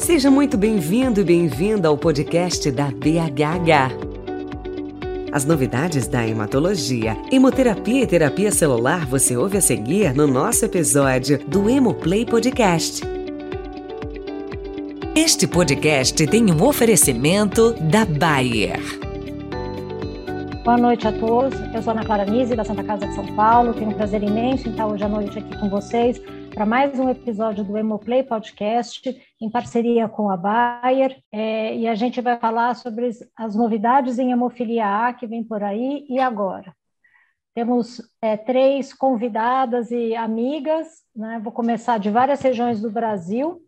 Seja muito bem-vindo e bem-vinda ao podcast da BHH. As novidades da hematologia, hemoterapia e terapia celular você ouve a seguir no nosso episódio do Hemoplay Podcast. Este podcast tem um oferecimento da Bayer. Boa noite a todos. Eu sou Ana Clara Nise, da Santa Casa de São Paulo. Tenho um prazer imenso em estar hoje à noite aqui com vocês para mais um episódio do Hemoplay Podcast, em parceria com a Bayer, é, e a gente vai falar sobre as novidades em hemofilia A que vem por aí e agora. Temos é, três convidadas e amigas, né? vou começar de várias regiões do Brasil,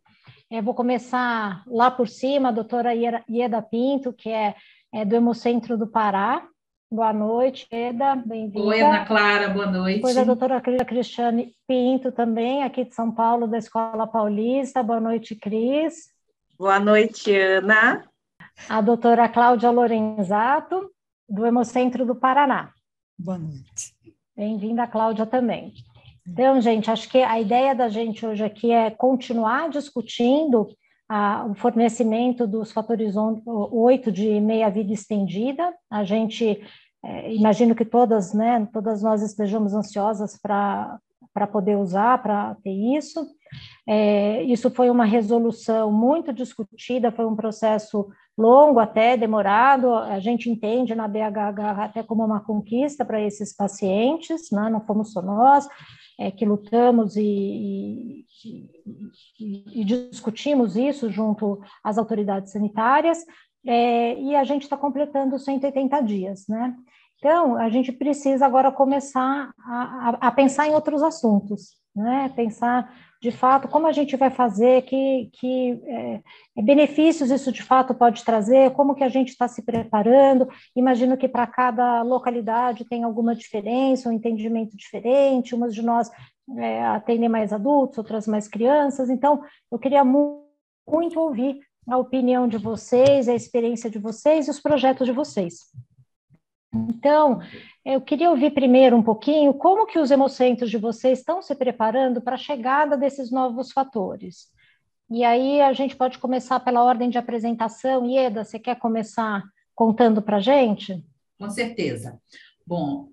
é, vou começar lá por cima, a doutora Ieda Pinto, que é, é do Hemocentro do Pará, Boa noite, Eda, bem-vinda. Oi, Ana Clara, boa noite. Depois a doutora Cristiane Pinto, também, aqui de São Paulo, da Escola Paulista. Boa noite, Cris. Boa noite, Ana. A doutora Cláudia Lorenzato, do Hemocentro do Paraná. Boa noite. Bem-vinda, Cláudia, também. Então, gente, acho que a ideia da gente hoje aqui é continuar discutindo a, o fornecimento dos fatores 8 de meia-vida estendida. A gente é, imagino que todas, né, todas nós estejamos ansiosas para poder usar, para ter isso. É, isso foi uma resolução muito discutida, foi um processo longo até, demorado, a gente entende na BHH até como uma conquista para esses pacientes, né? não fomos só nós é, que lutamos e, e, e, e, discutimos isso junto às autoridades sanitárias, é, e a gente está completando 180 dias, né? Então, a gente precisa agora começar a, a, a, pensar em outros assuntos, né? Pensar, de fato, como a gente vai fazer, que, que é, benefícios isso de fato pode trazer, como que a gente está se preparando. Imagino que para cada localidade tem alguma diferença, um entendimento diferente, umas de nós é, atendem mais adultos, outras mais crianças. Então, eu queria muito, muito ouvir a opinião de vocês, a experiência de vocês e os projetos de vocês. Então, eu queria ouvir primeiro um pouquinho como que os hemocentros de vocês estão se preparando para a chegada desses novos fatores. E aí a gente pode começar pela ordem de apresentação. Ieda, você quer começar contando para a gente? Com certeza. Bom,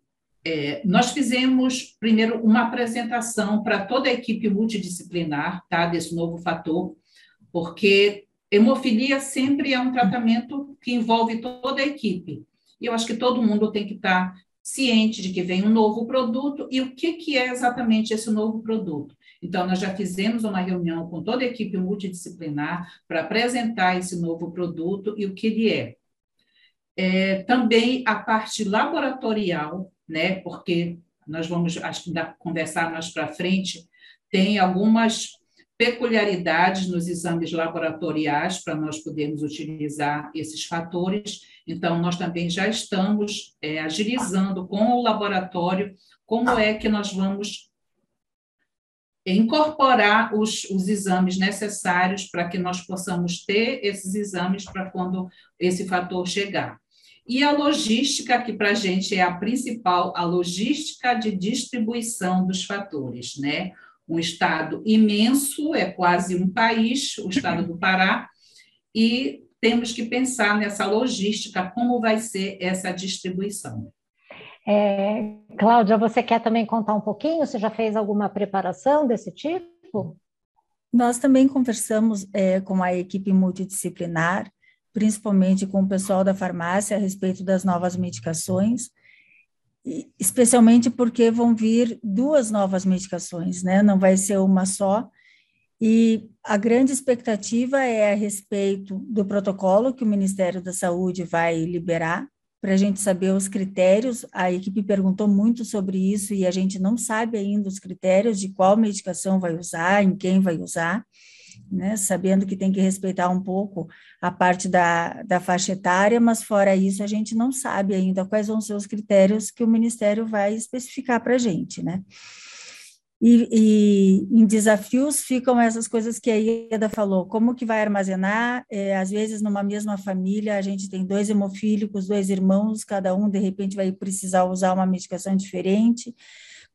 é, nós fizemos primeiro uma apresentação para toda a equipe multidisciplinar, tá, desse novo fator, porque hemofilia sempre é um tratamento que envolve toda a equipe. E eu acho que todo mundo tem que estar ciente de que vem um novo produto e o que, que é exatamente esse novo produto. Então, nós já fizemos uma reunião com toda a equipe multidisciplinar para apresentar esse novo produto e o que ele é. é também a parte laboratorial, né, porque nós vamos, acho que conversar mais para frente, tem algumas peculiaridades nos exames laboratoriais para nós podermos utilizar esses fatores. Então, nós também já estamos é, agilizando com o laboratório como é que nós vamos incorporar os, os exames necessários para que nós possamos ter esses exames para quando esse fator chegar. E a logística, que para a gente é a principal, a logística de distribuição dos fatores, né? Um estado imenso, é quase um país, o estado do Pará, e temos que pensar nessa logística, como vai ser essa distribuição. É, Cláudia, você quer também contar um pouquinho? Você já fez alguma preparação desse tipo? Nós também conversamos é, com a equipe multidisciplinar, principalmente com o pessoal da farmácia, a respeito das novas medicações, especialmente porque vão vir duas novas medicações, né? Não vai ser uma só. E a grande expectativa é a respeito do protocolo que o Ministério da Saúde vai liberar, para a gente saber os critérios. A equipe perguntou muito sobre isso e a gente não sabe ainda os critérios de qual medicação vai usar, em quem vai usar né, sabendo que tem que respeitar um pouco a parte da, da faixa etária, mas fora isso a gente não sabe ainda quais vão ser os critérios que o Ministério vai especificar para a gente, né. E, e, em desafios ficam essas coisas que a Ieda falou, como que vai armazenar, é, às vezes numa mesma família a gente tem dois hemofílicos, dois irmãos, cada um de repente vai precisar usar uma medicação diferente,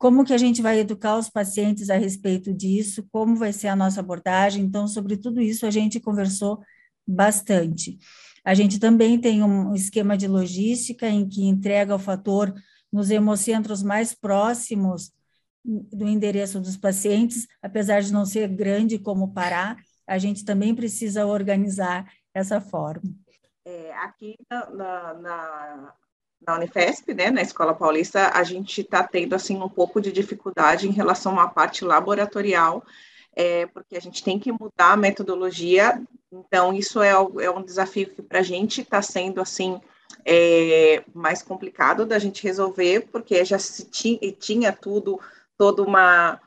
como que a gente vai educar os pacientes a respeito disso, como vai ser a nossa abordagem, então sobre tudo isso a gente conversou bastante. A gente também tem um esquema de logística em que entrega o fator nos hemocentros mais próximos do endereço dos pacientes, apesar de não ser grande como Pará, a gente também precisa organizar essa forma. É, aqui na, na, na, Unifesp, né, na Escola Paulista, a gente está tendo assim um pouco de dificuldade em relação à parte laboratorial, é, porque a gente tem que mudar a metodologia. Então isso é, é um desafio que para a gente está sendo assim é, mais complicado da gente resolver, porque já se tinha, tinha tudo todo uma,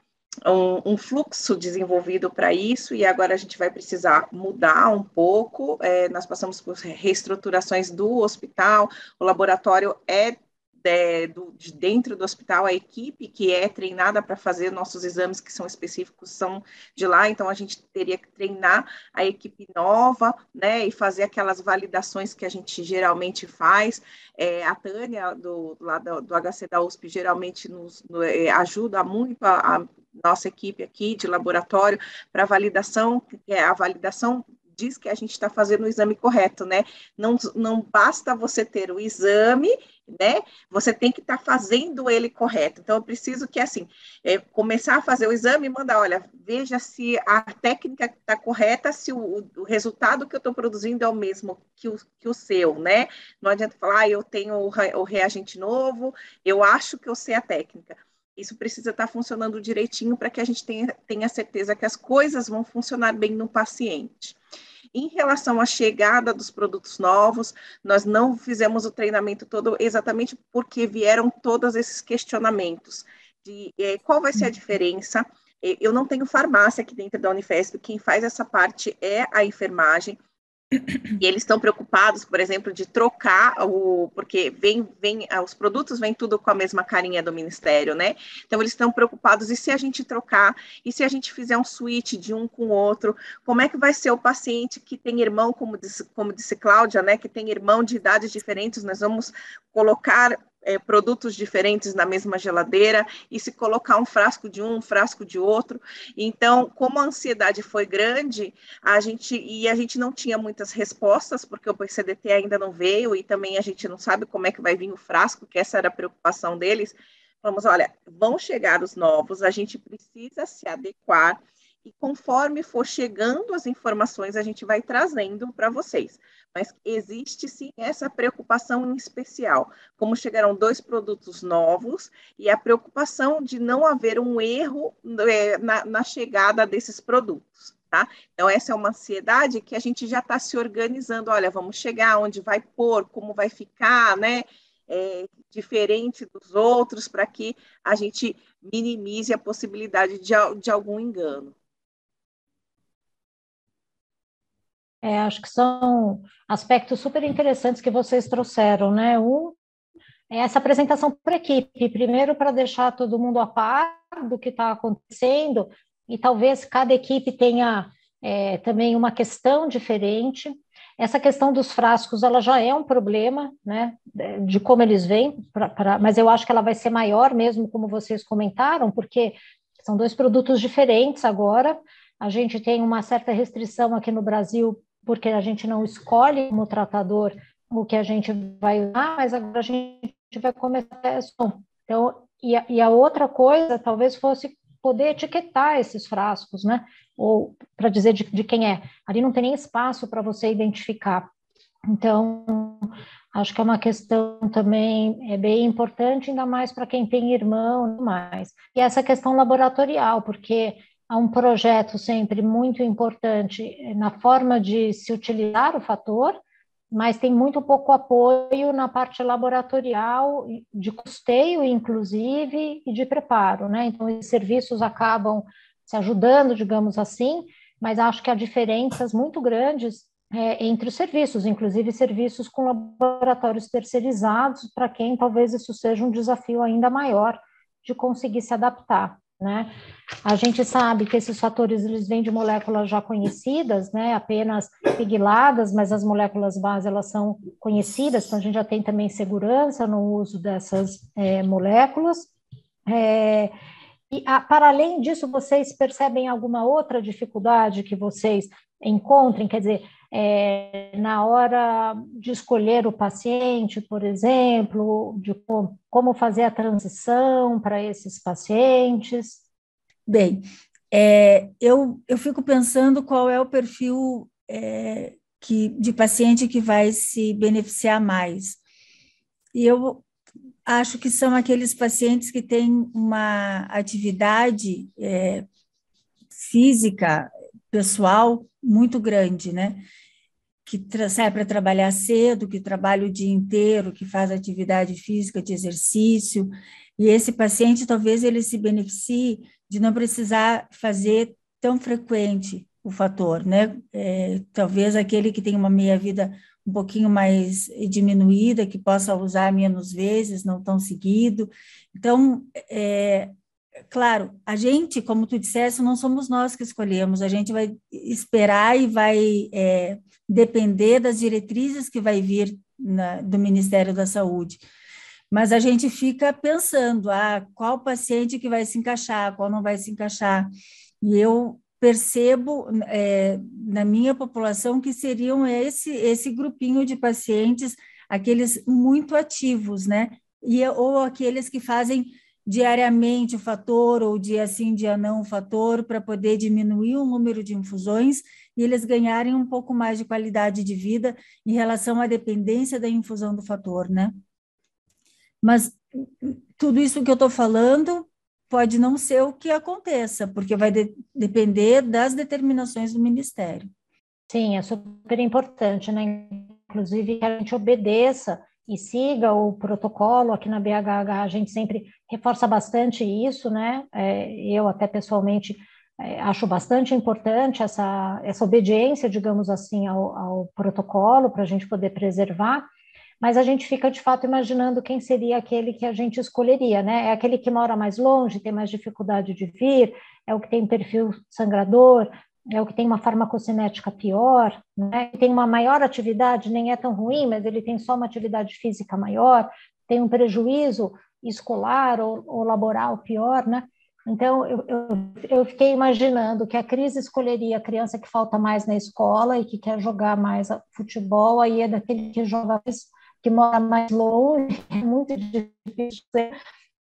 um, um, fluxo desenvolvido para isso, e agora a gente vai precisar mudar um pouco. É, nós passamos por reestruturações do hospital, o laboratório é de, do, de dentro do hospital, a equipe que é treinada para fazer nossos exames que são específicos são de lá, então a gente teria que treinar a equipe nova, né, e fazer aquelas validações que a gente geralmente faz. É, a Tânia, do, lá do, do, HC da USP, geralmente nos no, é, ajuda muito a, a nossa equipe aqui de laboratório para validação, que é a validação diz que a gente está fazendo o exame correto, né? Não, não basta você ter o exame né? Você tem que estar tá fazendo ele correto. Então, eu preciso que, assim, é, começar a fazer o exame e mandar, olha, veja se a técnica está correta, se o, o, resultado que eu estou produzindo é o mesmo que o, que o seu, né? Não adianta falar, ah, eu tenho o, o reagente novo, eu acho que eu sei a técnica. Isso precisa estar tá funcionando direitinho para que a gente tenha, tenha certeza que as coisas vão funcionar bem no paciente. Em relação à chegada dos produtos novos, nós não fizemos o treinamento todo exatamente porque vieram todos esses questionamentos de eh, qual vai ser a diferença. Eh, eu não tenho farmácia aqui dentro da Unifesp, quem faz essa parte é a enfermagem. E eles estão preocupados, por exemplo, de trocar o. Porque vem, vem, ah, os produtos vêm tudo com a mesma carinha do Ministério, né? Então, eles estão preocupados, e se a gente trocar? E se a gente fizer um switch de um com o outro? Como é que vai ser o paciente que tem irmão, como disse, como disse Cláudia, né? Que tem irmão de idades diferentes? Nós vamos colocar é, produtos diferentes na mesma geladeira e se colocar um frasco de um, um frasco de outro. Então, como a ansiedade foi grande, a gente e a gente não tinha muitas respostas porque o PCDT ainda não veio e também a gente não sabe como é que vai vir o frasco, que essa era a preocupação deles. Vamos, olha, vão chegar os novos, a gente precisa se adequar e conforme for chegando as informações, a gente vai trazendo para vocês. Mas existe sim essa preocupação em especial, como chegarão dois produtos novos e a preocupação de não haver um erro é, na, na chegada desses produtos. Tá? Então, essa é uma ansiedade que a gente já está se organizando. Olha, vamos chegar, onde vai pôr, como vai ficar, né? É, diferente dos outros, para que a gente minimize a possibilidade de, de algum engano. É, acho que são aspectos super interessantes que vocês trouxeram, né? Um é essa apresentação a equipe, primeiro para deixar todo mundo a par do que está acontecendo, e talvez cada equipe tenha é, também uma questão diferente. Essa questão dos frascos, ela já é um problema, né, de como eles vêm, pra, pra, mas eu acho que ela vai ser maior mesmo, como vocês comentaram, porque são dois produtos diferentes agora. A gente tem uma certa restrição aqui no Brasil porque a gente não escolhe como tratador o que a gente vai usar, mas agora a gente vai começar a Então, e a, e a outra coisa talvez fosse poder etiquetar esses frascos, né? Ou para dizer de, de quem é. Ali não tem nem espaço para você identificar. Então, acho que é uma questão também é bem importante, ainda mais para quem tem irmão e mais. E essa questão laboratorial, porque há um projeto sempre muito importante na forma de se utilizar o fator, mas tem muito pouco apoio na parte laboratorial, de custeio, inclusive, e de preparo, né? Então, os serviços acabam se ajudando, digamos assim, mas acho que há diferenças muito grandes é, entre os serviços, inclusive serviços com laboratórios terceirizados, para quem talvez isso seja um desafio ainda maior de conseguir se adaptar. Né? A gente sabe que esses fatores eles vêm de moléculas já conhecidas, né? Apenas pigladas, mas as moléculas base elas são conhecidas, então a gente já tem também segurança no uso dessas é, moléculas. É, e a, para além disso, vocês percebem alguma outra dificuldade que vocês encontrem? Quer dizer, é, na hora de escolher o paciente, por exemplo, de como fazer a transição para esses pacientes? Bem, é, eu, eu fico pensando qual é o perfil é, que, de paciente que vai se beneficiar mais. E eu acho que são aqueles pacientes que têm uma atividade é, física, pessoal, muito grande, né? Que sai para trabalhar cedo, que trabalha o dia inteiro, que faz atividade física de exercício, e esse paciente talvez ele se beneficie de não precisar fazer tão frequente o fator, né? É, talvez aquele que tem uma meia-vida um pouquinho mais diminuída, que possa usar menos vezes, não tão seguido. Então, é, claro, a gente, como tu disseste, não somos nós que escolhemos, a gente vai esperar e vai é, depender das diretrizes que vai vir na, do Ministério da Saúde. Mas a gente fica pensando, ah, qual paciente que vai se encaixar, qual não vai se encaixar. E eu percebo é, na minha população que seriam esse, esse grupinho de pacientes, aqueles muito ativos, né? E, ou aqueles que fazem diariamente o fator, ou dia sim, dia não o fator, para poder diminuir o número de infusões e eles ganharem um pouco mais de qualidade de vida em relação à dependência da infusão do fator, né? Mas tudo isso que eu estou falando pode não ser o que aconteça, porque vai de depender das determinações do Ministério. Sim, é super importante, né? Inclusive que a gente obedeça e siga o protocolo aqui na BHH, a gente sempre reforça bastante isso, né? É, eu até pessoalmente é, acho bastante importante essa, essa obediência, digamos assim, ao, ao protocolo para a gente poder preservar, mas a gente fica de fato imaginando quem seria aquele que a gente escolheria, né? É aquele que mora mais longe, tem mais dificuldade de vir, é o que tem perfil sangrador, é o que tem uma farmacocinética pior, né? tem uma maior atividade, nem é tão ruim, mas ele tem só uma atividade física maior, tem um prejuízo escolar ou, ou laboral pior, né? Então, eu, eu, eu, fiquei imaginando que a crise escolheria a criança que falta mais na escola e que quer jogar mais futebol, aí é daquele que joga mais, que mora mais longe, é muito difícil.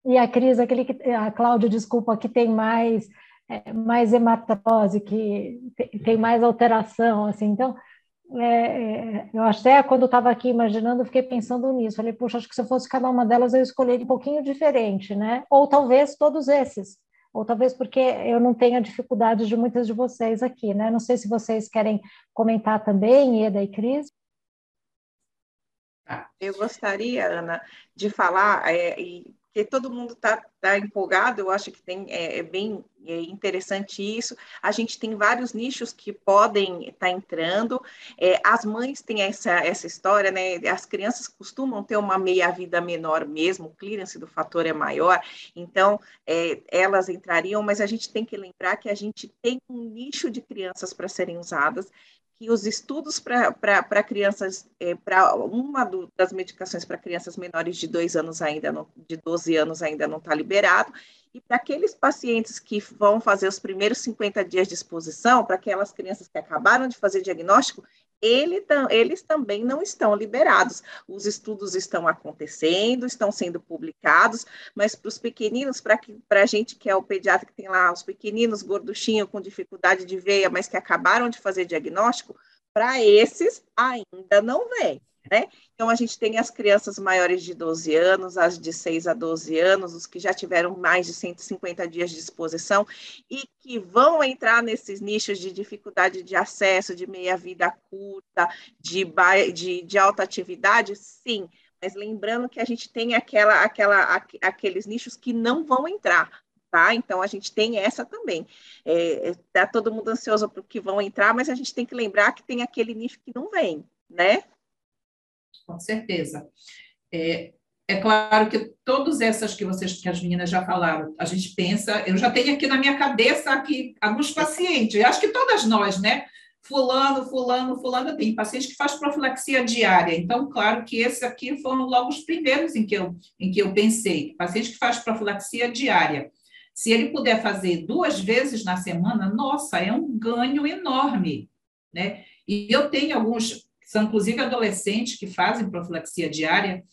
E a crise, aquele que, a Cláudia, desculpa, que tem mais é, mais hematose, que tem mais alteração, assim, então, é, é eu até quando estava aqui imaginando, fiquei pensando nisso, falei, puxa, acho que se eu fosse cada uma delas, eu escolheria um pouquinho diferente, né, ou talvez todos esses, ou talvez porque eu não tenha dificuldade de muitas de vocês aqui, né, não sei se vocês querem comentar também, Eda e Cris. Eu gostaria, Ana, de falar, é, e porque todo mundo está tá empolgado, eu acho que tem, é, é bem é interessante isso. A gente tem vários nichos que podem estar tá entrando. É, as mães têm essa, essa história, né? As crianças costumam ter uma meia-vida menor mesmo, o clearance do fator é maior, então é, elas entrariam, mas a gente tem que lembrar que a gente tem um nicho de crianças para serem usadas que os estudos para crianças, é, para uma do, das medicações para crianças menores de dois anos ainda não, de 12 anos ainda não está liberado, e para aqueles pacientes que vão fazer os primeiros 50 dias de exposição, para aquelas crianças que acabaram de fazer diagnóstico, ele, eles também não estão liberados. Os estudos estão acontecendo, estão sendo publicados, mas para os pequeninos, para a gente que é o pediatra que tem lá os pequeninos gorduchinhos com dificuldade de veia, mas que acabaram de fazer diagnóstico, para esses ainda não vem. Né? Então, a gente tem as crianças maiores de 12 anos, as de 6 a 12 anos, os que já tiveram mais de 150 dias de exposição e que vão entrar nesses nichos de dificuldade de acesso, de meia-vida curta, de, de, de alta atividade, sim, mas lembrando que a gente tem aquela, aquela, aqueles nichos que não vão entrar, tá? Então a gente tem essa também. É, tá todo mundo ansioso para o que vão entrar, mas a gente tem que lembrar que tem aquele nicho que não vem, né? Com certeza. É, é claro que todas essas que vocês, que as meninas já falaram, a gente pensa, eu já tenho aqui na minha cabeça aqui alguns pacientes, acho que todas nós, né? Fulano, fulano, fulano, tem paciente que faz profilaxia diária. Então, claro que esses aqui foram logo os primeiros em que eu, em que eu pensei. Paciente que faz profilaxia diária. Se ele puder fazer duas vezes na semana, nossa, é um ganho enorme, né? E eu tenho alguns, são inclusive adolescentes que fazem profilaxia diária,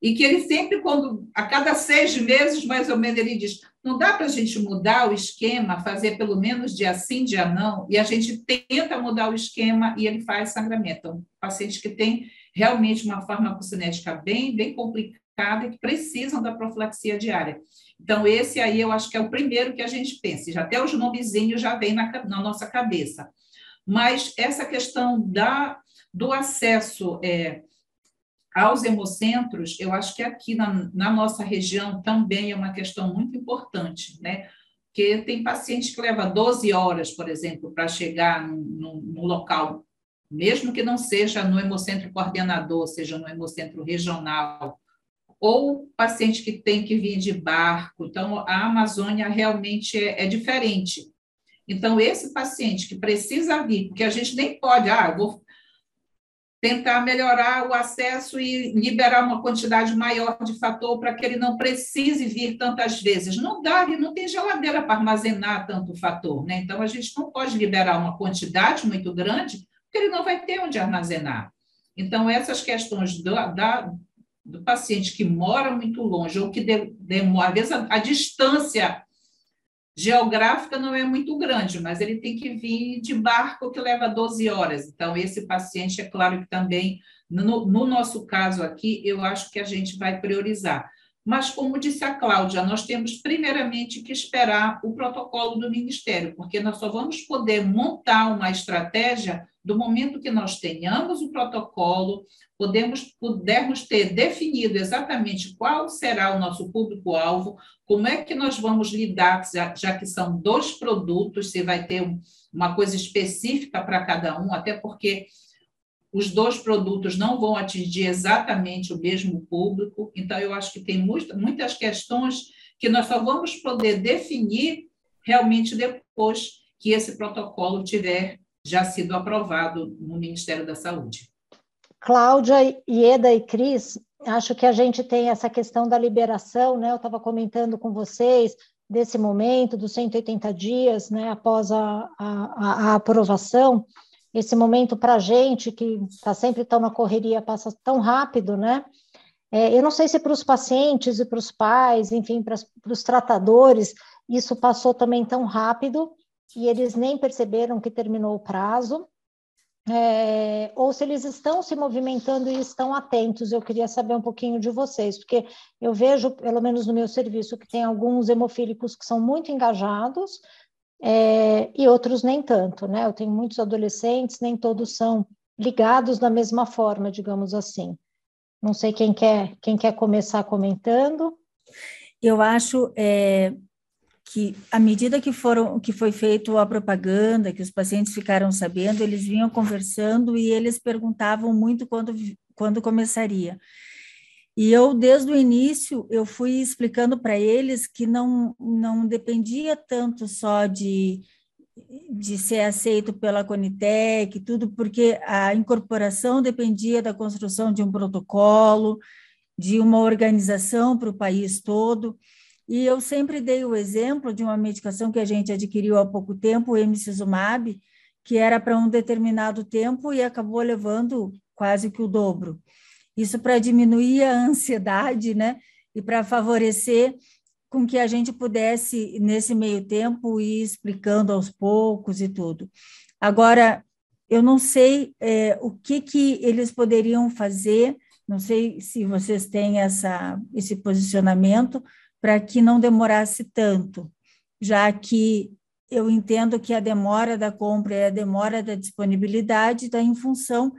e que ele sempre, quando a cada seis meses, mais ou menos, ele diz: não dá para a gente mudar o esquema, fazer pelo menos dia sim, dia não, e a gente tenta mudar o esquema e ele faz sangramento. Então, pacientes que têm realmente uma farmacocinética bem, bem complicada e que precisam da profilaxia diária. Então, esse aí eu acho que é o primeiro que a gente pensa, já até os nomezinhos já vem na, na nossa cabeça. Mas essa questão da, do acesso é, aos hemocentros, eu acho que aqui na, na, nossa região também é uma questão muito importante, né? Porque tem paciente que leva 12 horas, por exemplo, para chegar no, local, mesmo que não seja no hemocentro coordenador, seja no hemocentro regional, ou paciente que tem que vir de barco. Então, a Amazônia realmente é, é diferente. Então, esse paciente que precisa vir, porque a gente nem pode, ah, vou tentar melhorar o acesso e liberar uma quantidade maior de fator para que ele não precise vir tantas vezes. Não dá, não tem geladeira para armazenar tanto fator, né? Então a gente não pode liberar uma quantidade muito grande, porque ele não vai ter onde armazenar. Então essas questões do, da, do paciente que mora muito longe ou que demora, às vezes a, a distância geográfica não é muito grande, mas ele tem que vir de barco que leva 12 horas. Então, esse paciente, é claro que também, no, no, nosso caso aqui, eu acho que a gente vai priorizar. Mas, como disse a Cláudia, nós temos primeiramente que esperar o protocolo do Ministério, porque nós só vamos poder montar uma estratégia do momento que nós tenhamos o protocolo, podemos, pudermos ter definido exatamente qual será o nosso público-alvo, como é que nós vamos lidar, já, já, que são dois produtos, se vai ter uma coisa específica para cada um, até porque os dois produtos não vão atingir exatamente o mesmo público, então eu acho que tem muitas questões que nós só vamos poder definir realmente depois que esse protocolo tiver já sido aprovado no Ministério da Saúde. Cláudia, Ieda e Cris, acho que a gente tem essa questão da liberação, né? Eu estava comentando com vocês desse momento dos 180 dias, né, após a, a, a aprovação, esse momento para a gente que está sempre tão na correria passa tão rápido, né? É, eu não sei se para os pacientes e para os pais, enfim, para os tratadores, isso passou também tão rápido, e eles nem perceberam que terminou o prazo, é, ou se eles estão se movimentando e estão atentos. Eu queria saber um pouquinho de vocês, porque eu vejo, pelo menos no meu serviço, que tem alguns hemofílicos que são muito engajados é, e outros nem tanto, né? Eu tenho muitos adolescentes, nem todos são ligados da mesma forma, digamos assim. Não sei quem quer, quem quer começar comentando. Eu acho é, que à medida que foram que foi feito a propaganda, que os pacientes ficaram sabendo, eles vinham conversando e eles perguntavam muito quando quando começaria. E eu desde o início eu fui explicando para eles que não não dependia tanto só de de ser aceito pela Conitec, tudo porque a incorporação dependia da construção de um protocolo, de uma organização para o país todo. E eu sempre dei o exemplo de uma medicação que a gente adquiriu há pouco tempo, o emicizumab, que era para um determinado tempo e acabou levando quase que o dobro. Isso para diminuir a ansiedade, né? E para favorecer com que a gente pudesse, nesse meio tempo, ir explicando aos poucos e tudo. Agora, eu não sei é, o que, que eles poderiam fazer, não sei se vocês têm essa, esse posicionamento, para que não demorasse tanto, já que eu entendo que a demora da compra e a demora da disponibilidade está em função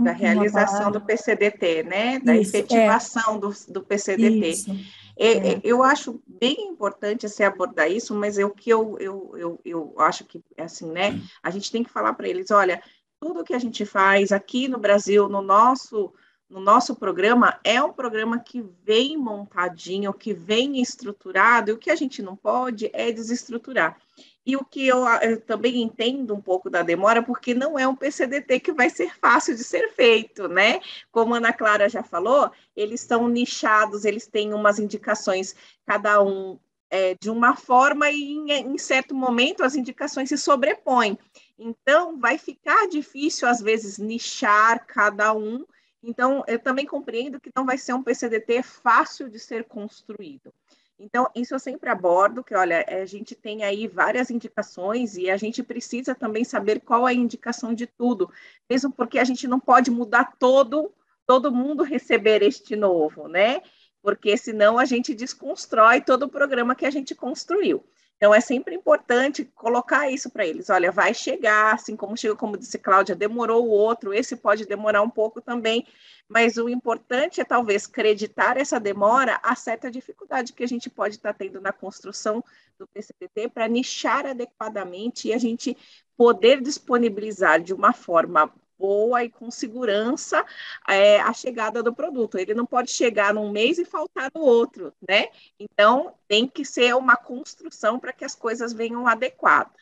da realização do PCDT, né? Da Isso, efetivação é. do, do PCDT. Isso, é, é. Eu acho bem importante você abordar isso, mas o que eu, eu, eu, eu acho que, assim, né? A gente tem que falar para eles, olha, tudo que a gente faz aqui no Brasil, no nosso no nosso programa é um programa que vem montadinho, que vem estruturado, e o que a gente não pode é desestruturar. E o que eu, eu, também entendo um pouco da demora, porque não é um PCDT que vai ser fácil de ser feito, né? Como a Ana Clara já falou, eles estão nichados, eles têm umas indicações, cada um é, de uma forma, e em, em certo momento as indicações se sobrepõem. Então, vai ficar difícil, às vezes, nichar cada um. Então, eu também compreendo que não vai ser um PCDT fácil de ser construído. Então, isso eu sempre abordo, que olha, a gente tem aí várias indicações e a gente precisa também saber qual é a indicação de tudo, mesmo porque a gente não pode mudar todo, todo mundo receber este novo, né? Porque senão a gente desconstrói todo o programa que a gente construiu. Então, é sempre importante colocar isso para eles. Olha, vai chegar, assim como chegou, como disse Cláudia, demorou o outro, esse pode demorar um pouco também, mas o importante é talvez acreditar essa demora a certa dificuldade que a gente pode estar tá tendo na construção do PCPT para nichar adequadamente e a gente poder disponibilizar de uma forma boa e com segurança é, a chegada do produto. Ele não pode chegar num mês e faltar no outro, né? Então, tem que ser uma construção para que as coisas venham adequadas.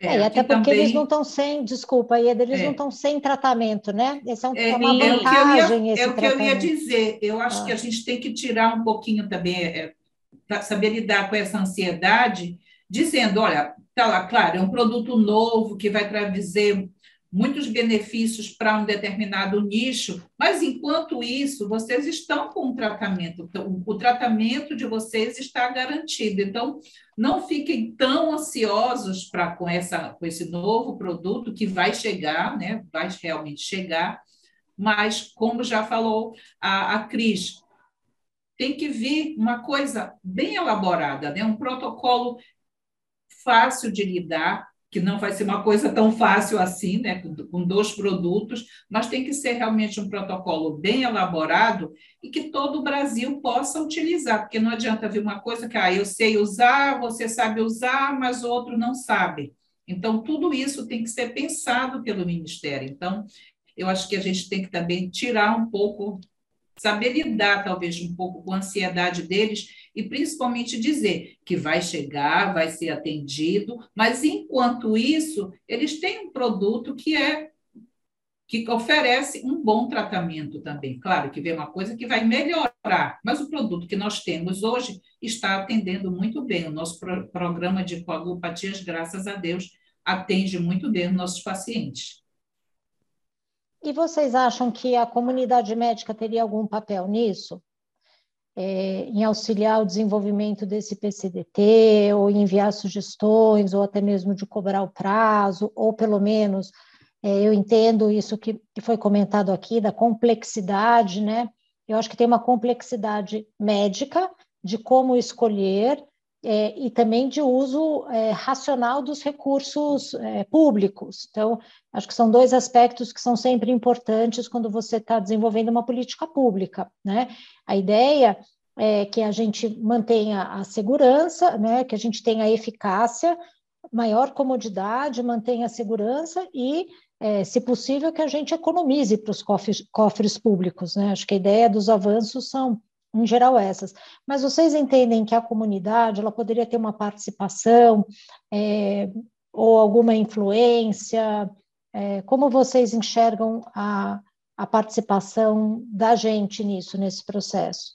É, é até porque também... eles não estão sem, desculpa, eles é. não estão sem tratamento, né? Esse é, um, é uma é vantagem. É o que eu ia dizer. Eu acho ah. que a gente tem que tirar um pouquinho também, é, é saber lidar com essa ansiedade, dizendo, olha, tá lá, claro, é um produto novo que vai trazer muitos benefícios para um determinado nicho, mas enquanto isso, vocês estão com um tratamento, então, o tratamento de vocês está garantido. Então, não fiquem tão ansiosos para com, essa, com esse novo produto que vai chegar, né? vai realmente chegar, mas, como já falou a, a Cris, tem que vir uma coisa bem elaborada, né? um protocolo fácil de lidar, que não vai ser uma coisa tão fácil assim, né, com dois produtos, mas tem que ser realmente um protocolo bem elaborado e que todo o Brasil possa utilizar, porque não adianta vir uma coisa que ah, eu sei usar, você sabe usar, mas o outro não sabe. Então, tudo isso tem que ser pensado pelo Ministério. Então, eu acho que a gente tem que também tirar um pouco, saber lidar talvez um pouco com a ansiedade deles e principalmente dizer que vai chegar, vai ser atendido, mas enquanto isso, eles têm um produto que é que oferece um bom tratamento também. Claro que vem uma coisa que vai melhorar, mas o produto que nós temos hoje está atendendo muito bem. O nosso pro programa de coagulopatias, graças a Deus, atende muito bem os nossos pacientes. E vocês acham que a comunidade médica teria algum papel nisso? é, em auxiliar o desenvolvimento desse PCDT, ou enviar sugestões, ou até mesmo de cobrar o prazo, ou pelo menos é, eu entendo isso que, que foi comentado aqui, da complexidade, né? Eu acho que tem uma complexidade médica de como escolher é, e também de uso é, racional dos recursos é, públicos. Então, acho que são dois aspectos que são sempre importantes quando você está desenvolvendo uma política pública. Né? A ideia é que a gente mantenha a segurança, né, que a gente tenha eficácia, maior comodidade, mantenha a segurança e, é, se possível, que a gente economize para os cofres, cofres públicos. Né? Acho que a ideia dos avanços são em geral essas. Mas vocês entendem que a comunidade ela poderia ter uma participação é, ou alguma influência? É, como vocês enxergam a, a participação da gente nisso, nesse processo?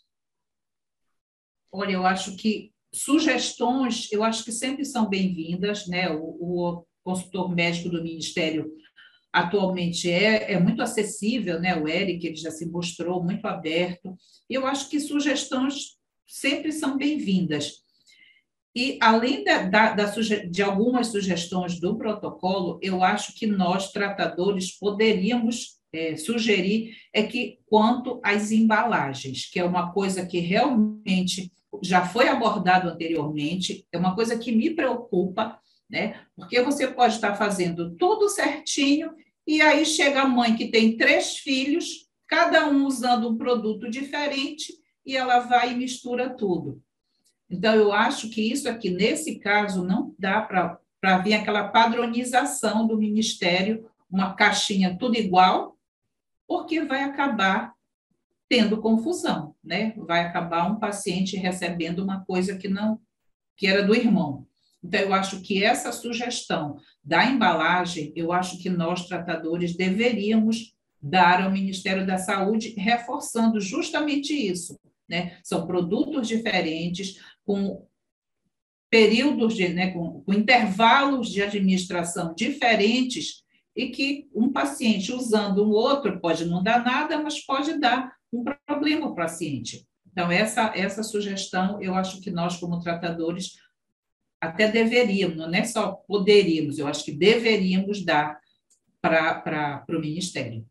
Olha, eu acho que sugestões, eu acho que sempre são bem-vindas, né? O, o consultor médico do Ministério atualmente é, é muito acessível, né? O Eric ele já se mostrou muito aberto. Eu acho que sugestões sempre são bem-vindas. E além da, da, da de algumas sugestões do protocolo, eu acho que nós, tratadores, poderíamos é, sugerir é que quanto às embalagens, que é uma coisa que realmente já foi abordado anteriormente, é uma coisa que me preocupa, né? Porque você pode estar fazendo tudo certinho e aí chega a mãe que tem três filhos, cada um usando um produto diferente e ela vai e mistura tudo. Então eu acho que isso aqui nesse caso não dá para vir aquela padronização do ministério, uma caixinha tudo igual, porque vai acabar tendo confusão, né? Vai acabar um paciente recebendo uma coisa que não que era do irmão. Então eu acho que essa sugestão da embalagem, eu acho que nós tratadores deveríamos dar ao Ministério da Saúde, reforçando justamente isso, né? São produtos diferentes com períodos de, né, com, com intervalos de administração diferentes e que um paciente usando um outro pode não dar nada, mas pode dar um problema ao paciente. Então, essa, essa sugestão, eu acho que nós, como tratadores, até deveríamos, não é só poderíamos, eu acho que deveríamos dar para o Ministério.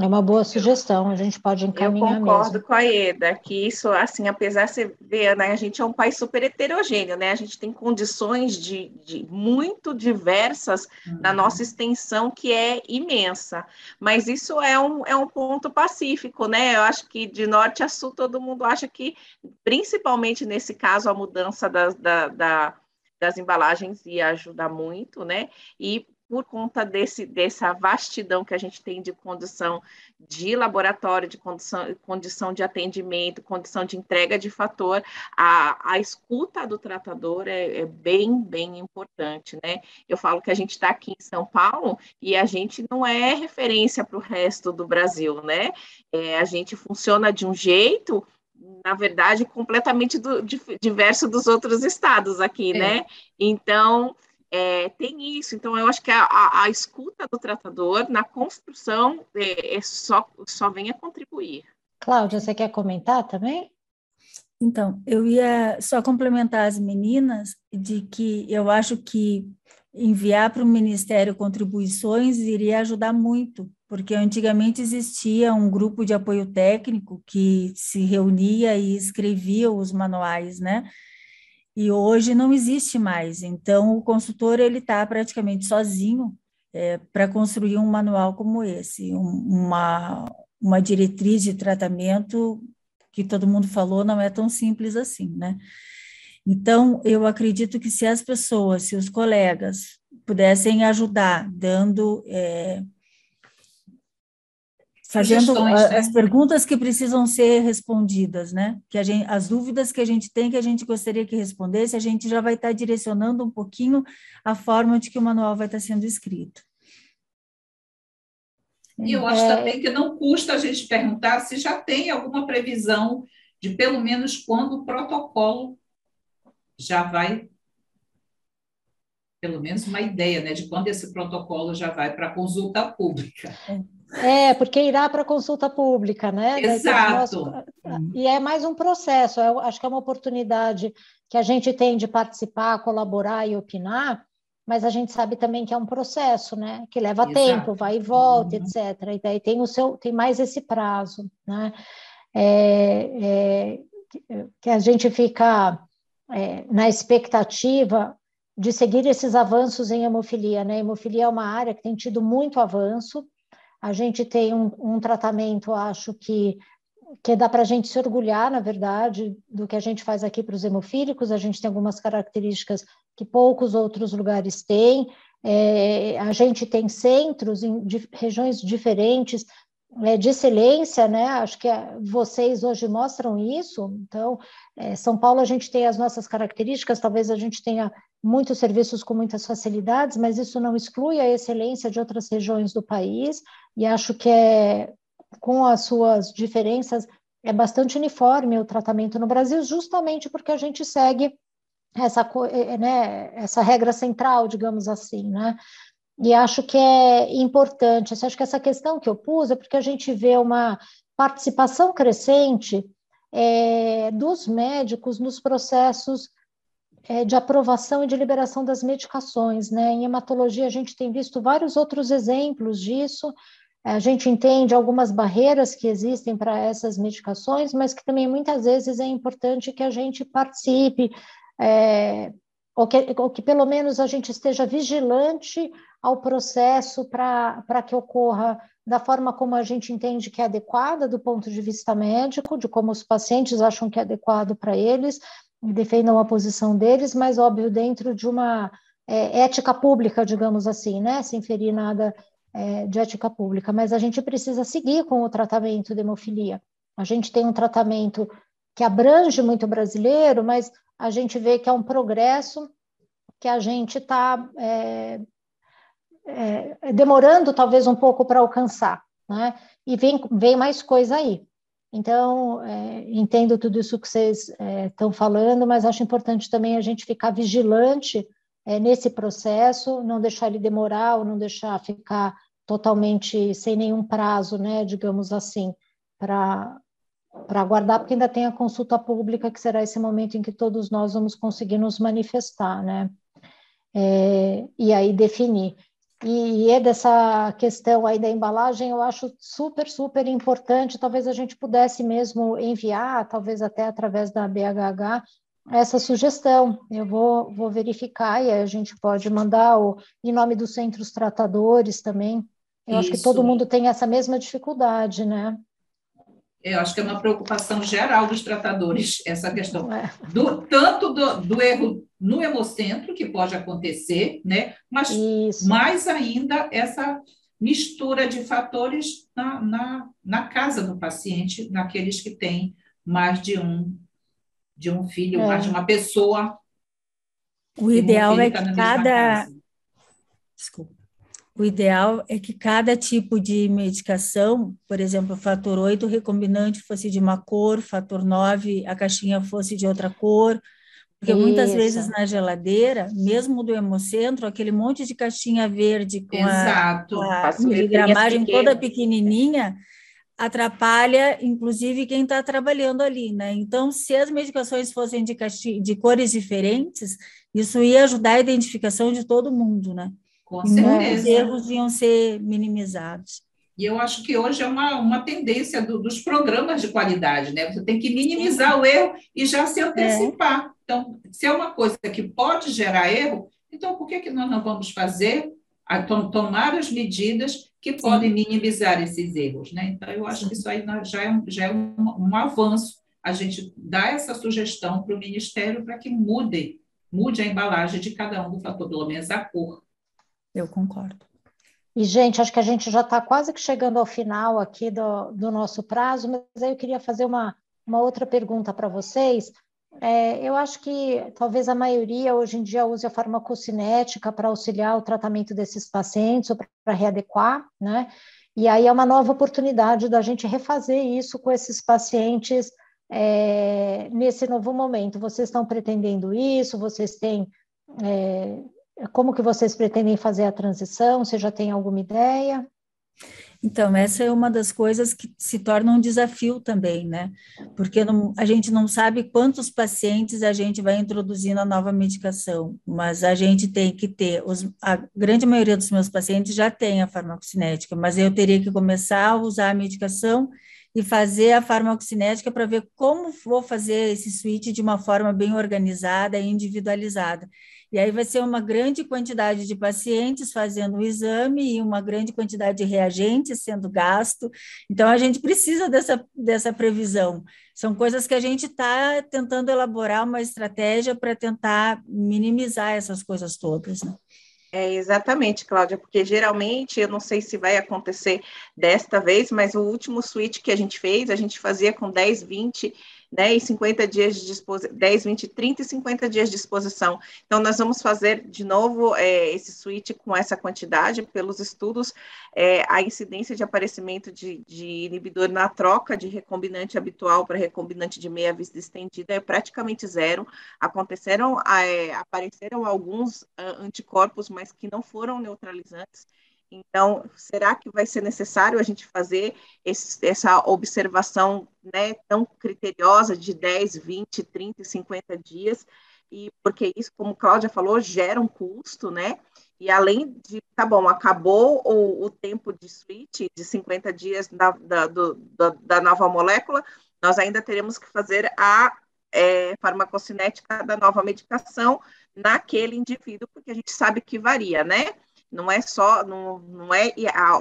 É uma boa sugestão, a gente pode encaminhar Eu concordo mesmo. com a Eda, que isso, assim, apesar de você ver, né, a gente é um país super heterogêneo, né, a gente tem condições de, de muito diversas uhum. na nossa extensão, que é imensa, mas isso é um, é um ponto pacífico, né, eu acho que de norte a sul todo mundo acha que, principalmente nesse caso, a mudança da, da, da das embalagens ia ajudar muito, né? E por conta desse, dessa vastidão que a gente tem de condição de laboratório, de condição, condição de atendimento, condição de entrega de fator, a, a escuta do tratador é, é bem, bem importante, né? Eu falo que a gente está aqui em São Paulo e a gente não é referência para o resto do Brasil, né? É, a gente funciona de um jeito na verdade, completamente do, diverso dos outros estados aqui, é. né? Então, é, tem isso. Então, eu acho que a, a, a escuta do tratador na construção é, é, só, só vem a contribuir. Cláudia, você quer comentar também? Então, eu ia só complementar as meninas de que eu acho que enviar para o Ministério contribuições iria ajudar muito, porque antigamente existia um grupo de apoio técnico que se reunia e escrevia os manuais, né? E hoje não existe mais. Então, o consultor ele está praticamente sozinho é, para construir um manual como esse, um, uma, uma diretriz de tratamento que todo mundo falou não é tão simples assim, né? Então, eu acredito que se as pessoas, se os colegas pudessem ajudar, dando é, fazendo né? as perguntas que precisam ser respondidas, né? Que a gente, as dúvidas que a gente tem que a gente gostaria que respondesse, a gente já vai estar direcionando um pouquinho a forma de que o manual vai estar sendo escrito. E eu acho é... também que não custa a gente perguntar se já tem alguma previsão de pelo menos quando o protocolo já vai pelo menos uma ideia, né, de quando esse protocolo já vai para consulta pública. É. É, porque irá para consulta pública, né? Exato. E é mais um processo, eu acho que é uma oportunidade que a gente tem de participar, colaborar e opinar, mas a gente sabe também que é um processo, né? Que leva Exato. tempo, vai e volta, uhum. etc. E daí tem o seu, tem mais esse prazo, né? É, é, que a gente fica é, na expectativa de seguir esses avanços em hemofilia, né? Hemofilia é uma área que tem tido muito avanço, a gente tem um, um tratamento, acho que que dá para a gente se orgulhar, na verdade, do que a gente faz aqui para os hemofílicos. A gente tem algumas características que poucos outros lugares têm. É, a gente tem centros em regiões diferentes é, de excelência, né? Acho que é, vocês hoje mostram isso. Então, é, São Paulo a gente tem as nossas características. Talvez a gente tenha muitos serviços com muitas facilidades, mas isso não exclui a excelência de outras regiões do país, e acho que é, com as suas diferenças, é bastante uniforme o tratamento no Brasil, justamente porque a gente segue essa, é, é, né, essa regra central, digamos assim, né? E acho que é importante, acho que essa questão que eu pus é porque a gente vê uma participação crescente é, dos médicos nos processos é, de aprovação e de liberação das medicações. Né? Em hematologia, a gente tem visto vários outros exemplos disso. A gente entende algumas barreiras que existem para essas medicações, mas que também muitas vezes é importante que a gente participe, é, ou, que, ou que pelo menos a gente esteja vigilante ao processo para que ocorra da forma como a gente entende que é adequada do ponto de vista médico, de como os pacientes acham que é adequado para eles, defendam a posição deles, mas óbvio dentro de uma é, ética pública, digamos assim, né? Sem ferir nada é, de ética pública, mas a gente precisa seguir com o tratamento de hemofilia. A gente tem um tratamento que abrange muito brasileiro, mas a gente vê que é um progresso que a gente está é, é, demorando talvez um pouco para alcançar, né? E vem, vem mais coisa aí. Então, é, entendo tudo isso que vocês estão é, falando, mas acho importante também a gente ficar vigilante é, nesse processo, não deixar ele demorar ou não deixar ficar totalmente sem nenhum prazo, né, digamos assim, para para aguardar, porque ainda tem a consulta pública, que será esse momento em que todos nós vamos conseguir nos manifestar, né? É, e aí definir. E, e é dessa questão aí da embalagem, eu acho super, super importante. Talvez a gente pudesse mesmo enviar, talvez até através da BHH, essa sugestão. Eu vou, vou verificar e a gente pode mandar o, em nome dos centros tratadores também. Eu Isso. acho que todo mundo tem essa mesma dificuldade, né? Eu acho que é uma preocupação geral dos tratadores, essa questão. É. Do, tanto do, do, erro no hemocentro, que pode acontecer, né? mas Isso. mais ainda essa mistura de fatores na, na, na, casa do paciente, naqueles que têm mais de um, de um filho, é. mais de uma pessoa. O ideal é que cada. Desculpa. O ideal é que cada tipo de medicação, por exemplo, o fator 8 recombinante fosse de uma cor, fator 9 a caixinha fosse de outra cor, porque Isso. muitas vezes na geladeira, mesmo do hemocentro, aquele monte de caixinha verde com Exato. a, a miligramagem toda pequenininha, atrapalha, inclusive, quem está trabalhando ali, né? Então, se as medicações fossem de, de cores diferentes, isso ia ajudar a identificação de todo mundo, né? Com certeza. Os erros iam ser minimizados. E eu acho que hoje é uma, uma tendência do, dos programas de qualidade, né? Você tem que minimizar Sim. o erro e já se antecipar. É. Então, se é uma coisa que pode gerar erro, então por que, que nós não vamos fazer, tomar as medidas que Sim. podem minimizar esses erros, né? Então, eu acho que isso aí já é, já é um, um avanço, a gente dá essa sugestão para o Ministério para que mude, mude a embalagem de cada um do fator, pelo menos a cor. Eu concordo. E, gente, acho que a gente já está quase que chegando ao final aqui do, do nosso prazo, mas aí eu queria fazer uma, uma outra pergunta para vocês. É, eu acho que talvez a maioria hoje em dia use a farmacocinética para auxiliar o tratamento desses pacientes ou para readequar, né? E aí é uma nova oportunidade da gente refazer isso com esses pacientes é, nesse novo momento. Vocês estão pretendendo isso? Vocês têm é, como que vocês pretendem fazer a transição? Você já tem alguma ideia? Então, essa é uma das coisas que se torna um desafio também, né? Porque não, a gente não sabe quantos pacientes a gente vai introduzir na nova medicação, mas a gente tem que ter, os, a grande maioria dos meus pacientes já tem a farmacocinética, mas eu teria que começar a usar a medicação e fazer a farmacocinética para ver como vou fazer esse switch de uma forma bem organizada e individualizada. E aí vai ser uma grande quantidade de pacientes fazendo o exame e uma grande quantidade de reagentes sendo gasto. Então, a gente precisa dessa, dessa previsão. São coisas que a gente está tentando elaborar uma estratégia para tentar minimizar essas coisas todas. Né? É, exatamente, Cláudia, porque geralmente, eu não sei se vai acontecer desta vez, mas o último switch que a gente fez, a gente fazia com 10, 20 né, e 50 dias de disposição, 10, 20, 30 e 50 dias de exposição. Então, nós vamos fazer de novo é, esse switch com essa quantidade, pelos estudos, é, a incidência de aparecimento de, de, inibidor na troca de recombinante habitual para recombinante de meia vista estendida é praticamente zero. Aconteceram, é, apareceram alguns uh, anticorpos, mas que não foram neutralizantes. Então, será que vai ser necessário a gente fazer esse, essa observação né, tão criteriosa de 10, 20, 30 e 50 dias? E porque isso, como Cláudia falou, gera um custo, né? E além de, tá bom, acabou o, o tempo de switch de 50 dias da, da, do, da, da nova molécula, nós ainda teremos que fazer a é, farmacocinética da nova medicação naquele indivíduo, porque a gente sabe que varia, né? Não é só, não, não é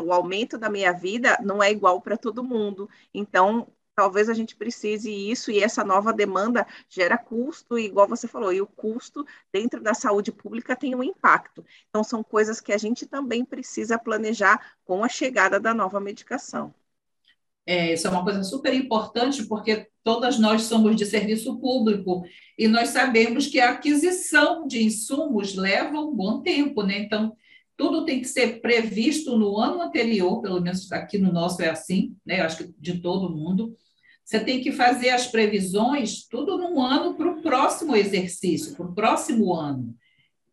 o aumento da minha vida não é igual para todo mundo. Então, talvez a gente precise isso e essa nova demanda gera custo, igual você falou, e o custo dentro da saúde pública tem um impacto. Então, são coisas que a gente também precisa planejar com a chegada da nova medicação. É, isso é uma coisa super importante, porque todas nós somos de serviço público e nós sabemos que a aquisição de insumos leva um bom tempo, né? Então, tudo tem que ser previsto no ano anterior, pelo menos aqui no nosso é assim, né? Eu acho que de todo mundo. Você tem que fazer as previsões tudo num ano para o próximo exercício, para o próximo ano.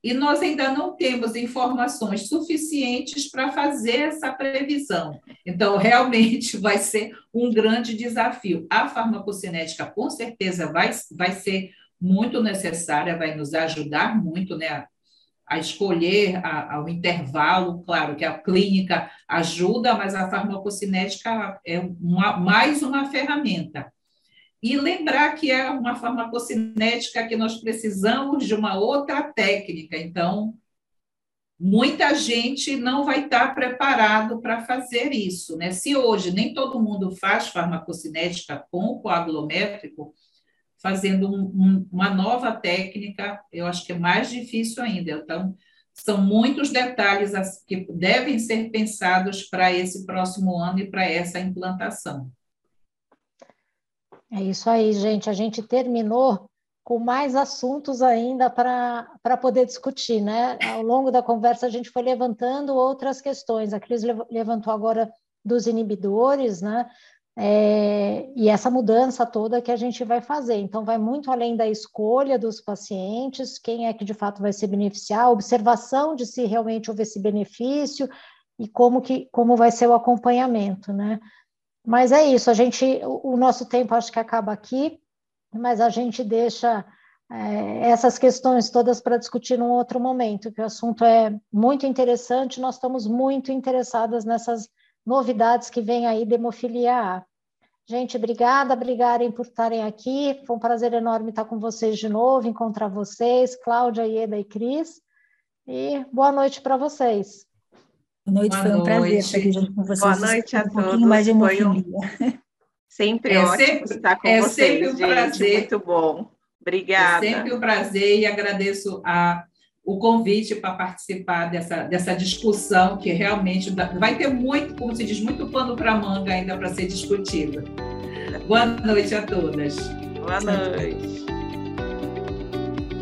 E nós ainda não temos informações suficientes para fazer essa previsão. Então, realmente vai ser um grande desafio. A farmacocinética, com certeza, vai, vai ser muito necessária, vai nos ajudar muito né, a escolher a, ao intervalo, claro que a clínica ajuda, mas a farmacocinética é uma, mais uma ferramenta. E lembrar que é uma farmacocinética que nós precisamos de uma outra técnica, então muita gente não vai estar preparado para fazer isso, né? Se hoje nem todo mundo faz farmacocinética com coagulométrico, fazendo um, um, uma nova técnica, eu acho que é mais difícil ainda. Então, são muitos detalhes que devem ser pensados para esse próximo ano e para essa implantação. É isso aí, gente. A gente terminou com mais assuntos ainda para poder discutir, né? Ao longo da conversa, a gente foi levantando outras questões. A Cris levantou agora dos inibidores, né? É, e essa mudança toda que a gente vai fazer. Então, vai muito além da escolha dos pacientes, quem é que de fato vai se beneficiar, observação de se realmente houve esse benefício e como, que, como vai ser o acompanhamento, né? Mas é isso, a gente, o, o nosso tempo acho que acaba aqui, mas a gente deixa é, essas questões todas para discutir num outro momento, que o assunto é muito interessante, nós estamos muito interessadas nessas novidades que vem aí da hemofilia A. Gente, obrigada, obrigarem por estarem aqui. Foi um prazer enorme estar com vocês de novo, encontrar vocês, Cláudia, Ieda e Cris. E boa noite para vocês. Boa noite, boa foi um noite. prazer estar aqui junto com vocês. Boa noite a um todos. mais de hemofilia. Um... Sempre é ótimo sempre, estar com é vocês, sempre um gente. Prazer. Muito bom. Obrigada. É sempre um prazer e agradeço a o convite para participar dessa, dessa discussão, que realmente vai ter muito, como se diz, muito pano para manga ainda para ser discutido. Boa noite a todas. Boa noite.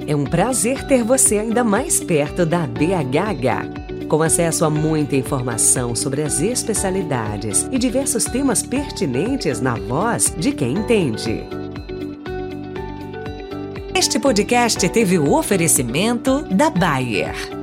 É um prazer ter você ainda mais perto da BHH. Com acesso a muita informação sobre as especialidades e diversos temas pertinentes na voz de quem entende. Este podcast teve o oferecimento da Bayer.